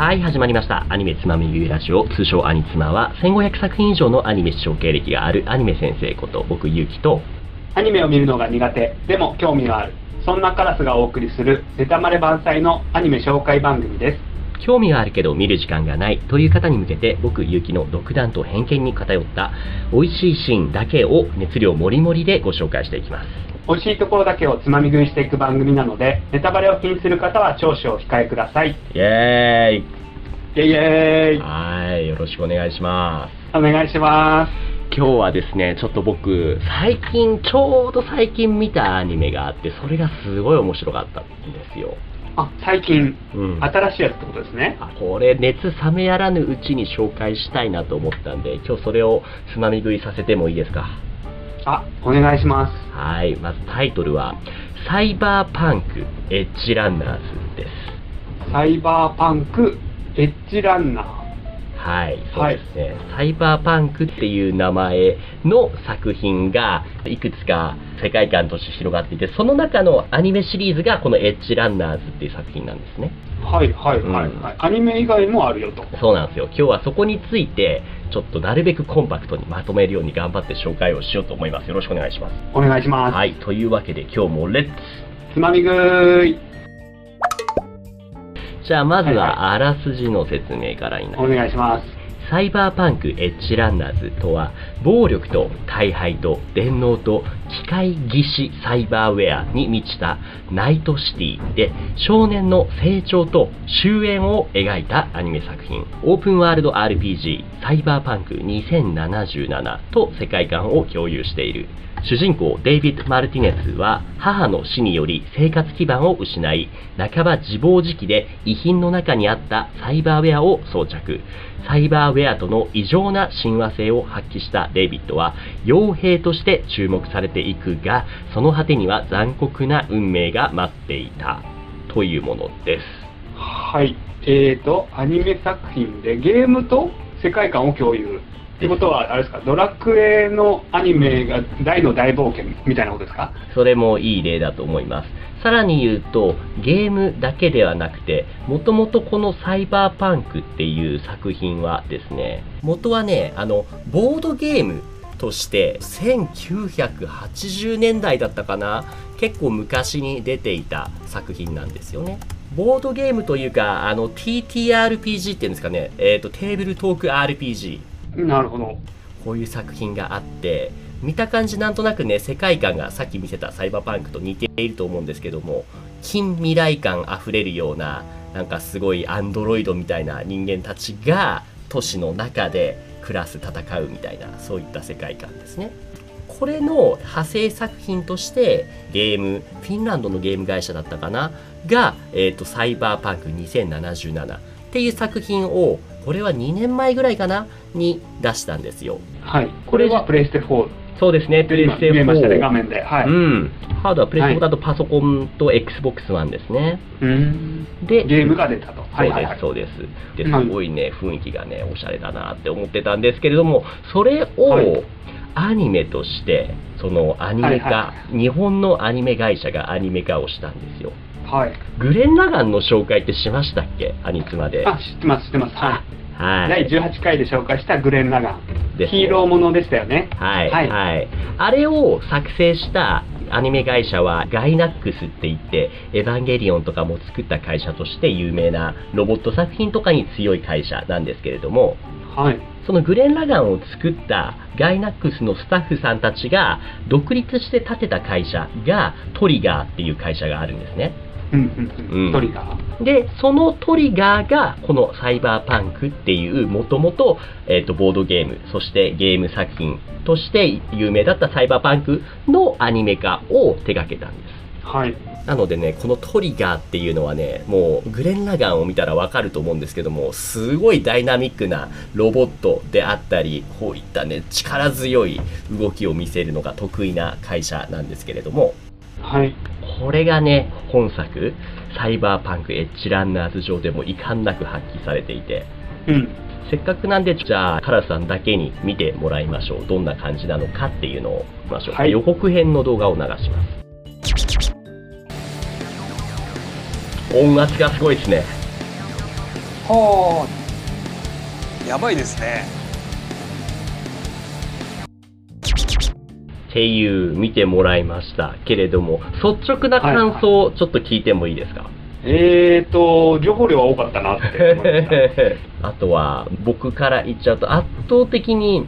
はい、始まりました。アニメつまみ食いラジオ、通称アニツマは、1500作品以上のアニメ視聴経歴があるアニメ先生こと、僕、ゆうきと、アニメを見るのが苦手でも興味がある。そんなカラスがお送りするネタまれ万歳のアニメ紹介番組です。興味があるけど見る時間がないという方に向けて、僕、ゆうきの独断と偏見に偏った、美味しいシーンだけを熱量もりもりでご紹介していきます。美味しいところだけをつまみ食いしていく番組なのでネタバレを気にする方は聴取を控えくださいイエーイイエイイはい、よろしくお願いします。お願いしま今日はですね、ちょっと僕、最近、ちょうど最近見たアニメがあって、それがすごい面白かったんですよ。すあ最近うん。新しいやつってことですねあこれ、熱冷めやらぬうちに紹介したいなと思ったんで、今日それをつまみ食いさせてもいいですか？あお願いしますはい、まずタイトルは、サイバーパンクエッジランナーズです。サイバーパンクエッジランナーはい、そうですね、サイバーパンクっていう名前の作品がいくつか世界観として広がっていて、その中のアニメシリーズがこのエッジランナーズっていう作品なんですね。はいはいはい、うん。はいアニメ以外もあるよと。そうなんですよ。今日はそこについて、ちょっとなるべくコンパクトにまとめるように頑張って紹介をしようと思います。よろしくお願いします。お願いします、はい、というわけで今日もレッツ。つまみ食い。じゃあまずはいははあらすじの説明からになります。お願いします。サイバーパンクエッジランナーズとは暴力と大敗と電脳と機械技師サイバーウェアに満ちたナイトシティで少年の成長と終焉を描いたアニメ作品。オープンワールド RPG サイバーパンク2077と世界観を共有している主人公デイビッド・マルティネスは母の死により生活基盤を失い半ば自暴自棄で遺品の中にあったサイバーウェアを装着。サイバーウェアとの異常な親和性を発揮したデイビッドは傭兵として注目されていくがその果てには残酷な運命が待っていたというものですはい。えーと、アニメ作品でゲームと世界観を共有。ってことは、あれですか、ドラクエのアニメが大の大冒険みたいなことですか？それもいい例だと思います。さらに言うと、ゲームだけではなくて、もともとこのサイバーパンクっていう作品はですね、元はね、あの、ボードゲームとして、1980年代だったかな、結構昔に出ていた作品なんですよね。ボードゲームというか、あの、TTRPG っていうんですかね、えっ、と、テーブルトーク RPG。なるほど。こういう作品があって見た感じなんとなくね世界観がさっき見せたサイバーパンクと似ていると思うんですけども近未来感あふれるようななんかすごいアンドロイドみたいな人間たちが都市の中で暮らす戦うみたいなそういった世界観ですね。これの派生作品としてゲームフィンランドのゲーム会社だったかな？が、えー、とサイバーパンク2077っていう作品をこれは2年前ぐらいかなに出したんですよはい。これはプレイステ4そうですねプレイステ今見えましたね、4画面で。はい。ううんんハードはプレイステ4だとパソコンと XBOX1 ですねん。でゲームが出たと。はいはいはい。そうですそうですではいすごいね雰囲気がねおしゃれだなって思ってたんですけれどもそれをはいアニメとしてそのアニメ化、はいは日本のアニメ会社がアニメ化をしたんですよはい。グレン・ラガンの紹介ってしましたっけ？アニツマであ、知ってます、知ってます。はい。はい第18回で紹介したグレン・ラガン。ねヒーローものでしたよね。はい、ははいい、あれを作成したアニメ会社はガイナックスって言って、エヴァンゲリオンとかも作った会社として有名なロボット作品とかに強い会社なんですけれども、はい。そのグレン・ラガンを作ったガイナックスのスタッフさんたちが独立して建てた会社がトリガーっていう会社があるんですね。トリガー？で、そのトリガーが、このサイバーパンクっていう、もともと、えっ、と、ボードゲーム、そしてゲーム作品として有名だったサイバーパンクのアニメ化を手掛けたんです。はい。なのでね、このトリガーっていうのはね、もうグレン・ラガンを見たらわかると思うんですけども、すごいダイナミックなロボットであったり、こういったね、力強い動きを見せるのが得意な会社なんですけれども、はい。これがね、本作、サイバーパンクエッジランナーズ上でも遺憾なく発揮されていて、うん。せっかくなんで、じゃあ、カラスさんだけに見てもらいましょう。どんな感じなのかっていうのを見ましょう。はい予告編の動画を流します。音圧がすごいですね。はやばいですねっていう見てもらいましたけれども率直な感想をちょっと聞いてもいいですか、あ。えーと、情報量は多かったなって思いました。あとは僕から言っちゃうと圧倒的に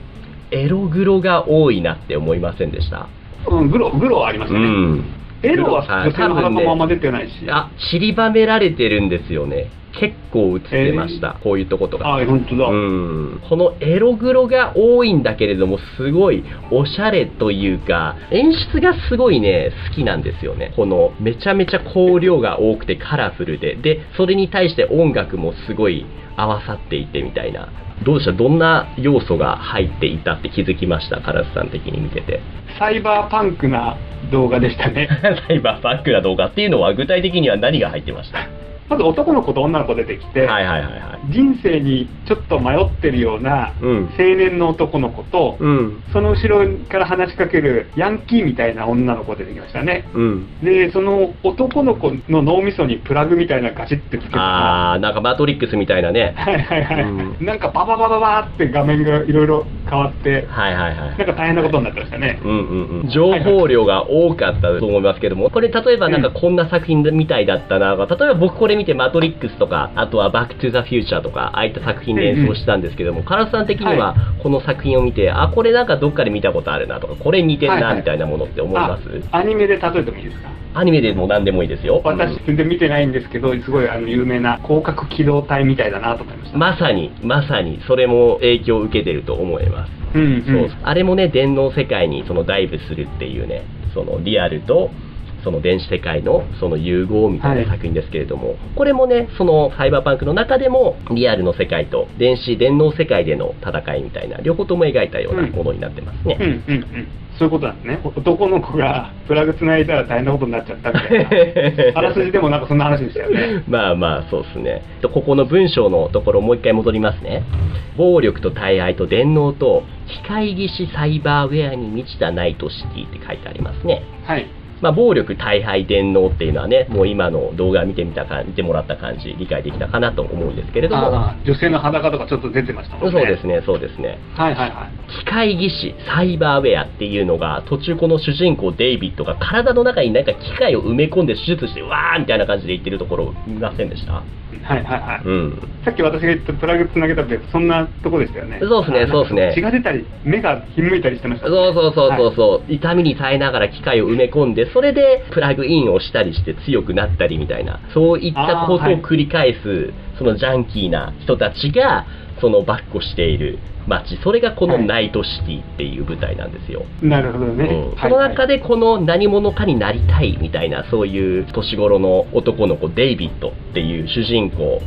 エログロが多いなって思いませんでした？うん、グロ、グロはありましたね。うんエロはあ女性の裸もあんま出てないし。あ散りばめられてるんですよね結構映ってました、こういうとことかあ、本当だ。うん。このエログロが多いんだけれどもすごいおしゃれというか演出がすごいね好きなんですよね。このめちゃめちゃ香料が多くてカラフルで。でそれに対して音楽もすごい合わさっていてみたいな。どうでした？どんな要素が入っていたって気づきました？カラスさん的に見てて。サイバーパンクな動画でしたね。サイバーパンクな動画っていうのは具体的には何が入ってました？まず男の子と女の子出てきて、はいはいはいはい。人生にちょっと迷ってるようなうん。青年の男の子と、うん。その後ろから話しかけるヤンキーみたいな女の子出てきましたね。うん。で、その男の子の脳みそにプラグみたいなのガチってつけた。ら、あーなんかマトリックスみたいなね。はいはいはい、うん。なんかバババババーって画面がいろいろ変わって、はいはいはい。なんか大変なことになってましたね。うんうんうん、情報量が多かったと思いますけども、これ例えばなんかこんな作品みたいだったな、例えば僕これ見てマトリックスとか、あとはバックトゥザフューチャーとか、ああいった作品で演奏したんですけども、カラスさん的にははこの作品を見て、あ、これなんかどっかで見たことあるなとか、これ似てるはいはい。なみたいなものって思います、あアニメで例えてもいいですか？アニメでも何でもいいですよ。私全然見てないんですけど、すごいあの有名な広角機動隊みたいだなと思いました。まさに、まさに、それも影響を受けてると思います。うんうん。そう。あれもね電脳世界にそのダイブするっていうねそのリアルとその電子世界のその融合みたいな作品ですけれども、これもねそのサイバーパンクの中でもリアルの世界と電子電脳世界での戦いみたいな両方とも描いたようなものになってますね、うんうんうん。そういうことなんですね。男の子がプラグ繋いだら大変なことになっちゃったみたいな。あらすじでもなんかそんな話でしたよね。まあまあそうですねとここの文章のところもう一回戻りますね暴力と大愛と電脳と機械技師サイバーウェアに満ちたナイトシティって書いてありますねはい。まあ、暴力、大敗、電脳っていうのはね、もう今の動画見てみたか見てもらった感じ、理解できたかなと思うんですけれども、女性の裸とかちょっと出てましたもんね。そうですね、そうですね。はいはいはい。機械技師、サイバーウェアっていうのが、途中この主人公デイビッドが体の中になんか機械を埋め込んで手術して、わーみたいな感じで言ってるところ見ませんでしたはいはいはい。うん。さっき私が言ったプラグつなげたってそんなとこでしたよね。そうですねあそうですね血が出たり、目がひんむいたりしてましたそもんね、うそうそうそうはいそう、痛みに耐えながら機械を埋め込んで、それでプラグインをしたりして強くなったりみたいな、そういったことを繰り返す、そのジャンキーな人たちが、そのバッコしている街、それがこのナイトシティっていう舞台なんですよ。なるほどね。うん。はいその中でこの何者かになりたいみたいなそういう年頃の男の子デイビッドっていう主人公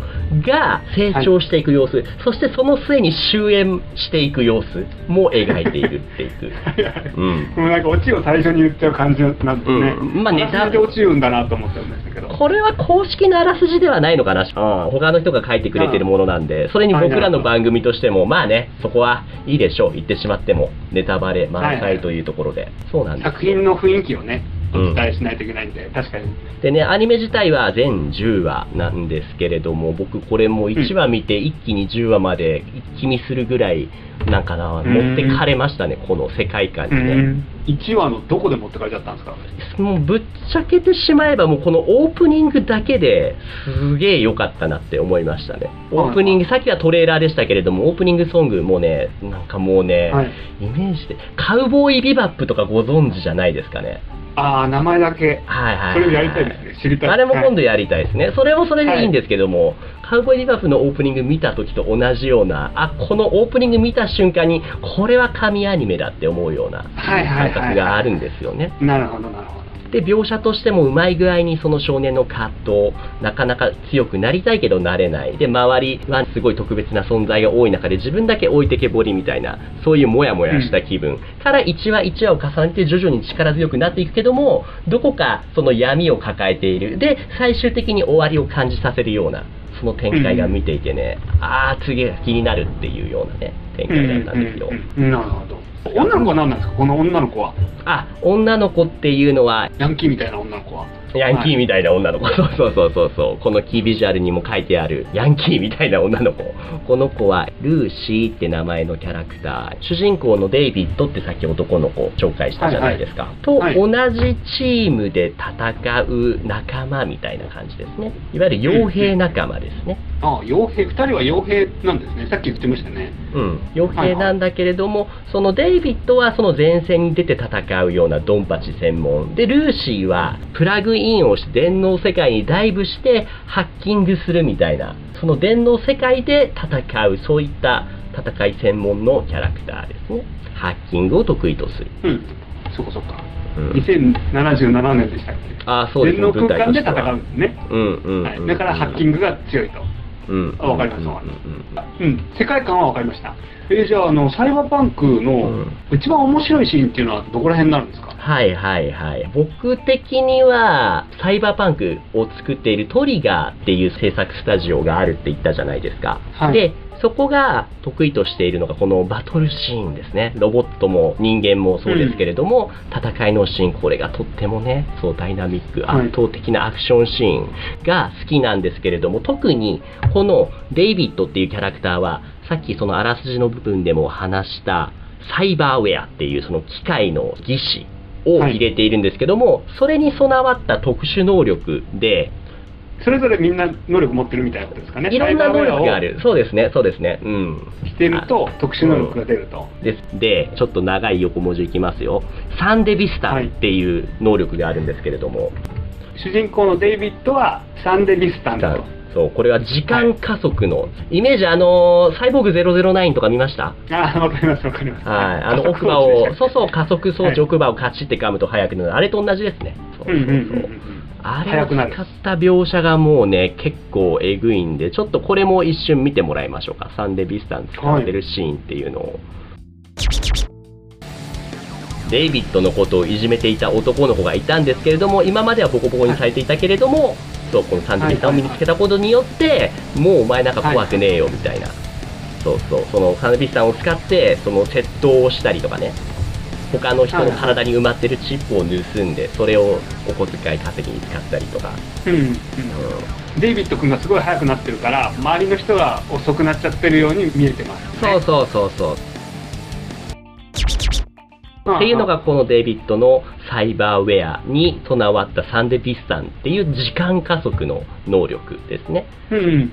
が成長していく様子、そしてその末に終焉していく様子も描いているっていく。はいはい。うん。もうなんかオチを最初に言っちゃう感じなんですね。うん。まあネタ。でオチ言うんだなと思ったんですけど。これは公式のあらすじではないのかな、うん、他の人が書いてくれてるものなんで、それに僕らの番組としても、まあね、そこはいいでしょう、言ってしまっても、ネタバレ満載というところで、そうなんですよ。作品の雰囲気をね、おうん伝えしないといけないんで、確かに。でね、アニメ自体は全10話なんですけれども、僕これも1話見て一気に10話まで一気見するぐらい、なんかな、ん持ってかれましたね、この世界観にね。1話のどこで持ってかれちゃったんですか？もうぶっちゃけてしまえばもうこのオープニングだけですげえ良かったなって思いましたね。オープニング、さっきはトレーラーでしたけれども、オープニングソングもね、なんかもうね、はいイメージで、カウボーイビバップとかご存知じゃないですかね。ああ、名前だけ。はいはいはい、それやりたいですね知りたいあれも今度はやりたいですね。それもそれでいいんですけども、カウボーイビバップのオープニング見た時と同じような、あ、このオープニング見た瞬間に、これは神アニメだって思うようなはいはいはいはい感覚があるんですよね。なるほど、なるほど。で描写としてもうまい具合にその少年の葛藤なかなか強くなりたいけどなれない。で周りはすごい特別な存在が多い中で自分だけ置いてけぼりみたいなそういうモヤモヤした気分、から1話1話を重ねて徐々に力強くなっていくけどもどこかその闇を抱えている。で最終的に終わりを感じさせるようなその展開が見ていてね、ああ次が気になるっていうようなね。展開だったんですよ、うんうんうん。なるほど。女の子は何なんですか？この女の子は。あ女の子っていうのはヤンキーみたいな女の子は。ヤンキーみたいな女の子、そうそうそうそうそう。このキービジュアルにも書いてある。ヤンキーみたいな女の子。この子はルーシーって名前のキャラクター。主人公のデイビッドってさっき男の子紹介したじゃないですか、とはい。同じチームで戦う仲間みたいな感じですね。いわゆる傭兵仲間ですね、あ傭兵、二人は傭兵なんですね。さっき言ってましたね。うん、傭兵なんだけれども、そのデイビッドはその前線に出て戦うようなドンパチ専門でルーシーはプラグインをして電脳世界にダイブしてハッキングするみたいなその電脳世界で戦うそういった戦い専門のキャラクターですねハッキングを得意とする、うん。そこそっか。うん2077年でしたっけ？ああそうです電脳空間で戦うんですね。うんうんうんはい。だからハッキングが強いと。うんあわかりますうんわかりますうん。世界観はわかりました。えーじゃあ、あの、サイバーパンクうのん一番面白いシーンっていうのはどこら辺になるんですか？はいはいはい。僕的には、サイバーパンクを作っているトリガーっていう制作スタジオがあるって言ったじゃないですか。はいで、そこが得意としているのがこのバトルシーンですね。ロボットも人間もそうですけれども、戦いのシーン、これがとってもね、そうダイナミック、はい圧倒的なアクションシーンが好きなんですけれども、特にこのデイビッドっていうキャラクターは、さっきそのあらすじの部分でも話した、サイバーウェアっていうその機械の技師を入れているんですけども、それに備わった特殊能力で、それぞれみんな能力持ってるみたいなことですかね。いろんな能力がある。そうですね、そうですね。うん。してると特殊能力が出ると。ですで、ちょっと長い横文字いきますよ。サンデビスタンっていう能力があるんですけれども、主人公のデイビッドはサンデビスタンと。そう、これは時間加速の、イメージ、あのーサイボーグ009とか見ました？ああ、わかりますわかります。はい。あの、奥歯を、そうそう、加速装置、はい奥歯をカチって噛むと速くなる。あれと同じですね。そううんうんうんそうそううんあれを使った描写がもうね、結構えぐいんで、ちょっとこれも一瞬見てもらいましょうか。サンデビスタン使ってるシーンっていうのを。デイビッドのことをいじめていた男の子がいたんですけれども、今まではボコボコにされていたけれども、そう、このサンデビスタンを身につけたことによって、もうお前なんか怖くねえよみたいな。そうそう、そのサンデビスタンを使って、その窃盗をしたりとかね。他の人の体に埋まってるチップを盗んで、それをお小遣い稼ぎに使ったりとか。うんうんうんデイビッド君がすごい速くなってるから周りの人が遅くなっちゃってるように見えてます、そうそうそうそう。うんっていうのがこのデイビッドのサイバーウェアに備わったサンデビスタンっていう時間加速の能力ですね。うん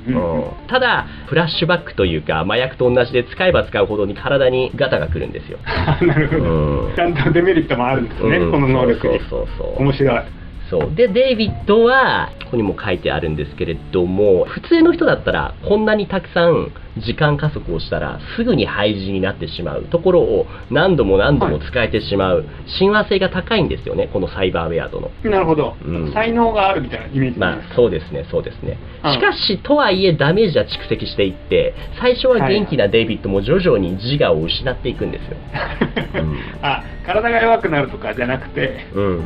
ただ、フラッシュバックというか、麻薬と同じで使えば使うほどに体にガタが来るんですよ。なるほど、うん。ちゃんとデメリットもあるんですね、うん。この能力に。そうそうそう。面白いそう。で、デイビッドは、ここにも書いてあるんですけれども、普通の人だったら、こんなにたくさん時間加速をしたら、すぐに廃人になってしまうところを、何度も何度も使えてしまう、親和性が高いんですよね、このサイバーウェアとの。なるほど、うん才能があるみたいなイメージまあ、そうですね、そうですね。うんしかし、とはいえ、ダメージは蓄積していって、最初は元気なデイビッドも徐々に自我を失っていくんですよ。うんあ体が弱くなるとかじゃなくてうん。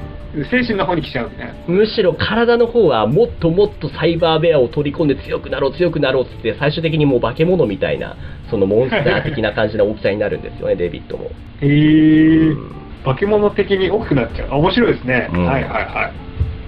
精神の方に来ちゃうむしろ体の方はもっともっとサイバーベアを取り込んで強くなろう強くなろうっつって最終的にもう化け物みたいなそのモンスター的な感じの大きさになるんですよね デイビッドも、へえうん化け物的に大きくなっちゃう。あ面白いですね、うん。はいはいは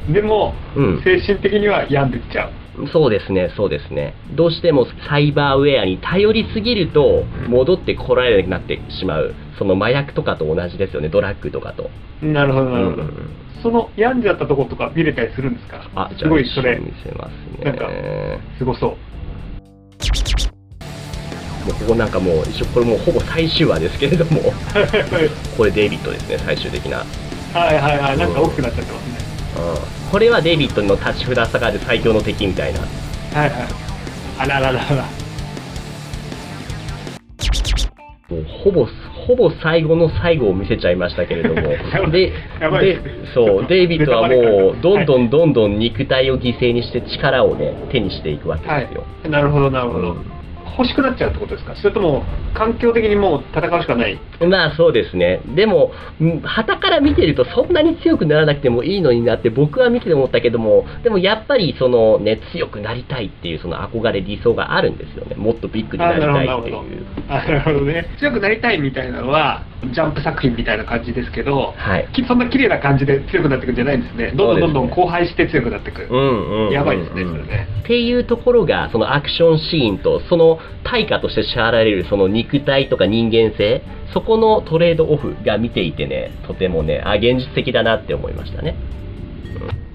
い。でも、うん。精神的には病んでっちゃうそう。ですねそうですね。どうしてもサイバーウェアに頼りすぎると戻ってこられなくなってしまう。その麻薬とかと同じですよね。ドラッグとかと。なるほどなるほど、うんその病んじゃったとことか見れたりするんですか？あじすごいそれ。に見せますなんかねすごそう。もうここなんかもう一緒これもうほぼ最終話ですけれども。これデイビッドですね最終的な。はいはいはい。なんか大きくなっちゃってますね。うんこれはデイビッドの立ち札下がる最強の敵みたいな。はいはい。あらららら。もうほぼほぼ最後の最後を見せちゃいましたけれども。ででそうデイビッドはもうどんどんんどんどん肉体を犠牲にして力をね手にしていくわけはですよ、い。なるほどなるほど、うん欲しくなっちゃうってことですか？それとも環境的にもう戦うしかない？まあそうですね。でも、ん旗から見てるとそんなに強くならなくてもいいのになって僕は見てて思ったけども、でもやっぱりそのね、強くなりたいっていうその憧れ、理想があるんですよね。もっとビッグになりたいっていう。あなるほど。ね。強くなりたいみたいなのはジャンプ作品みたいな感じですけど、はい。きそんな綺麗な感じで強くなっていくんじゃないんですね。どんどんどんどん荒廃して強くなっていく、うんうん。うんやばいですねそれね。っていうところが、そのアクションシーンと、その対価として支払われるその肉体とか人間性、そこのトレードオフが見ていてね、とてもね、あ、現実的だなって思いましたね。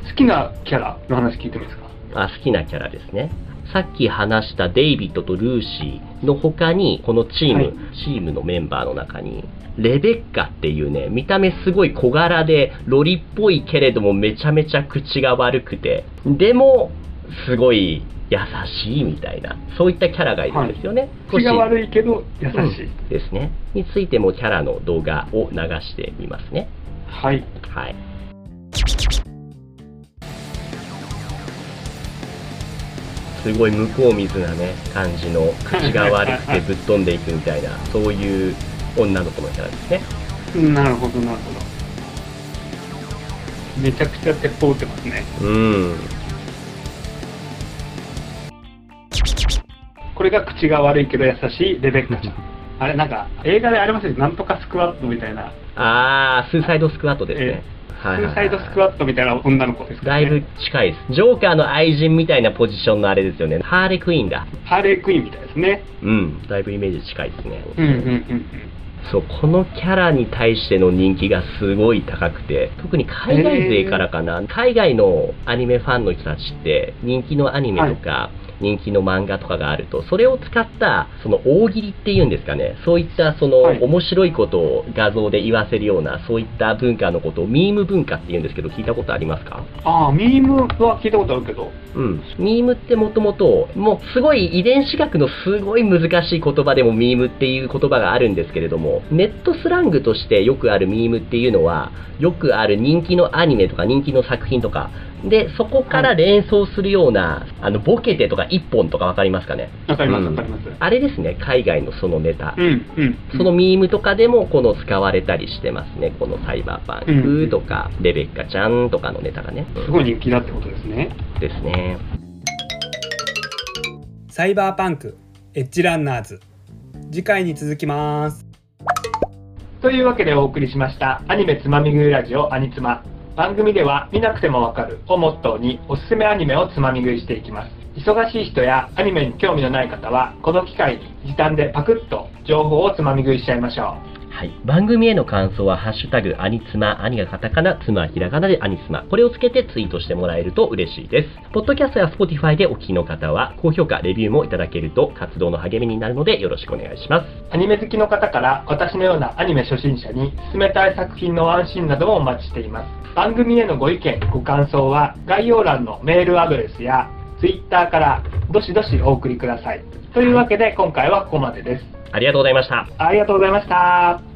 好きなキャラの話聞いてもいいですか？あ好きなキャラですね。さっき話したデイビッドとルーシーの他に、このチーム、はいチームのメンバーの中に、レベッカっていうね、見た目すごい小柄で、ロリっぽいけれどもめちゃめちゃ口が悪くて、でも、すごい優しいみたいな、そういったキャラがいるんですよね。口が悪いけど優しい、うんですね。についてもキャラの動画を流してみますね。はいはい。すごい向こう水なね、感じの、口が悪くてぶっ飛んでいくみたいな、そういう女の子のキャラですね。うんなるほどなるほどめちゃくちゃ鉄砲撃ってますねうん。これが口が悪いけど優しいレベッカちゃん あれなんか映画でありますよねなんとかスクワットみたいなあー、スーサイドスクワットですね。スーサイドスクワットみたいな女の子ですかねだいぶ近いです。ジョーカーの愛人みたいなポジションのあれですよね。ハーレクイーンだ。ハーレークイーンみたいですねうん。だいぶイメージ近いですね。うんうんうんそう、このキャラに対しての人気がすごい高くて、特に海外勢からかな、海外のアニメファンの人たちって、人気のアニメとか、人気の漫画とかがあると、それを使った、その大喜利っていうんですかね、そういったそのはい。面白いことを画像で言わせるような、そういった文化のことをミーム文化って言うんですけど、聞いたことありますか？ああミームは聞いたことあるけど。うん。ミームってもともと、もうすごい遺伝子学のすごい難しい言葉でもミームっていう言葉があるんですけれども、ネットスラングとしてよくあるミームっていうのは、よくある人気のアニメとか人気の作品とか、で、そこから連想するような、あの、ボケてとか一本とかわかりますかね？わかりますうんわかりますあれですね、海外のそのネタ。うんうんそのミームとかでもこの使われたりしてますね。このサイバーパンクとか、レベッカちゃんとかのネタがね。すごい人気だってことですねですね。サイバーパンクエッジランナーズ次回に続きますというわけでお送りしましたアニメつまみ食いラジオアニツマ番組では見なくてもわかるをモットーにおすすめアニメをつまみ食いしていきます。忙しい人やアニメに興味のない方はこの機会に時短でパクッと情報をつまみ食いしちゃいましょう。はい。番組への感想は、ハッシュタグ、アニツマ、アニがカタカナ、ツマはひらがなでアニツマ。これをつけてツイートしてもらえると嬉しいです。ポッドキャストや Spotify でお聞きの方は、高評価、レビューもいただけると活動の励みになるのでよろしくお願いします。アニメ好きの方から私のようなアニメ初心者に勧めたい作品のワンシーンなどもお待ちしています番組へのご意見ご感想は概要欄のメールアドレスや Twitter からどしどしお送りください。というわけで今回はここまでです。ありがとうございました。ありがとうございました